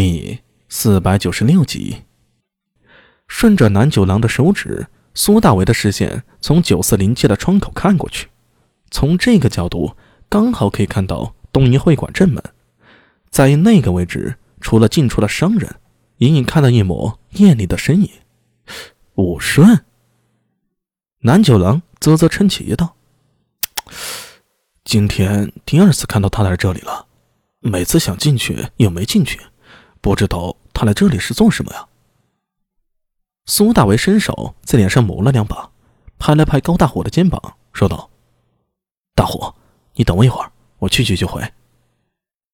第四百九十六集，顺着南九郎的手指，苏大为的视线从九四零街的窗口看过去，从这个角度刚好可以看到东瀛会馆正门，在那个位置，除了进出的商人，隐隐看到一抹艳丽的身影。武顺，南九郎啧啧称奇道：“今天第二次看到他来这里了，每次想进去又没进去。”不知道他来这里是做什么呀？苏大为伸手在脸上抹了两把，拍了拍高大虎的肩膀，说道：“大虎，你等我一会儿，我去去就回。”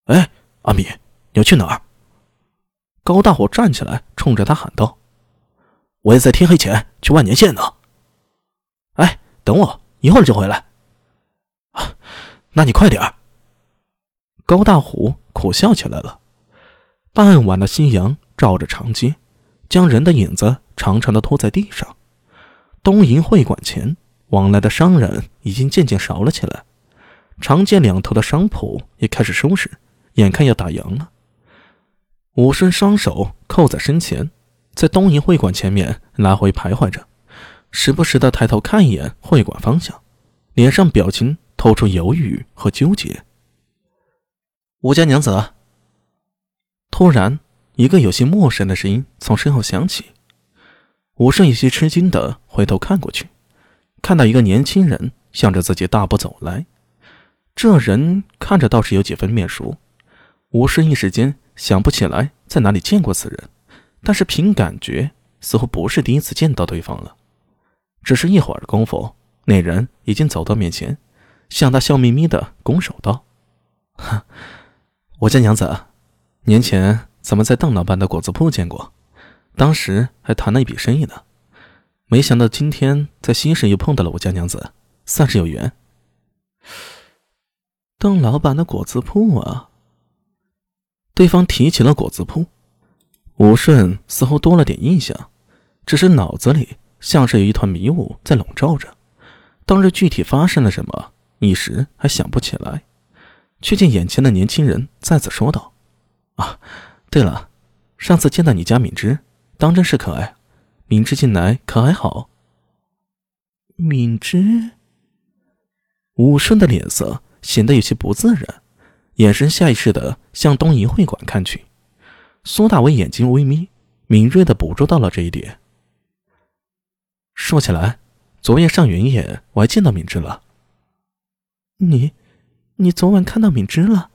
哎，阿米，你要去哪儿？高大虎站起来，冲着他喊道：“我也在天黑前去万年县呢。”哎，等我一会儿就回来。啊，那你快点儿。高大虎苦笑起来了。傍晚的夕阳照着长街，将人的影子长长的拖在地上。东瀛会馆前往来的商人已经渐渐少了起来，长街两头的商铺也开始收拾，眼看要打烊了。武生双手扣在身前，在东瀛会馆前面来回徘徊着，时不时的抬头看一眼会馆方向，脸上表情透出犹豫和纠结。吴家娘子。突然，一个有些陌生的声音从身后响起。武顺有些吃惊的回头看过去，看到一个年轻人向着自己大步走来。这人看着倒是有几分面熟，武顺一时间想不起来在哪里见过此人，但是凭感觉似乎不是第一次见到对方了。只是一会儿的功夫，那人已经走到面前，向他笑眯眯的拱手道：“哈，我家娘子。”年前咱们在邓老板的果子铺见过，当时还谈了一笔生意呢。没想到今天在新市又碰到了我家娘子，算是有缘。邓老板的果子铺啊，对方提起了果子铺，武顺似乎多了点印象，只是脑子里像是有一团迷雾在笼罩着。当日具体发生了什么，一时还想不起来，却见眼前的年轻人再次说道。啊，对了，上次见到你家敏芝，当真是可爱。敏芝近来可还好？敏芝，武顺的脸色显得有些不自然，眼神下意识的向东瀛会馆看去。苏大伟眼睛微眯，敏锐的捕捉到了这一点。说起来，昨夜上元夜，我还见到敏芝了。你，你昨晚看到敏芝了？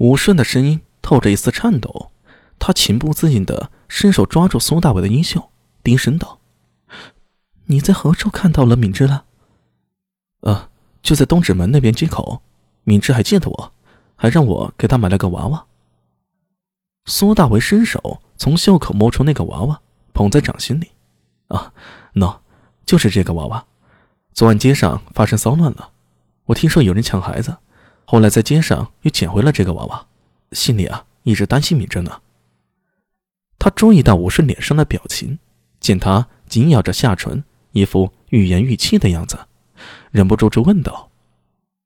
武顺的声音透着一丝颤抖，他情不自禁的伸手抓住苏大伟的衣袖，低声道：“你在何处看到了敏之了？”“呃，就在东直门那边街口。敏之还记得我，还让我给他买了个娃娃。”苏大伟伸手从袖口摸出那个娃娃，捧在掌心里。“啊，喏，就是这个娃娃。昨晚街上发生骚乱了，我听说有人抢孩子。”后来在街上又捡回了这个娃娃，心里啊一直担心敏珍呢。他注意到武顺脸上的表情，见他紧咬着下唇，一副欲言欲泣的样子，忍不住就问道：“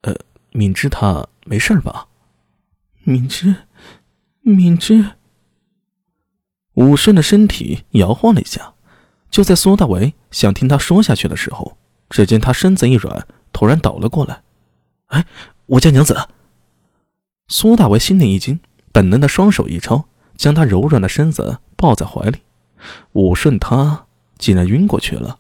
呃，敏之他没事吧？”敏之，敏之。武顺的身体摇晃了一下，就在苏大为想听他说下去的时候，只见他身子一软，突然倒了过来。哎！我家娘子，苏大为心里一惊，本能的双手一抄，将她柔软的身子抱在怀里。武顺他竟然晕过去了。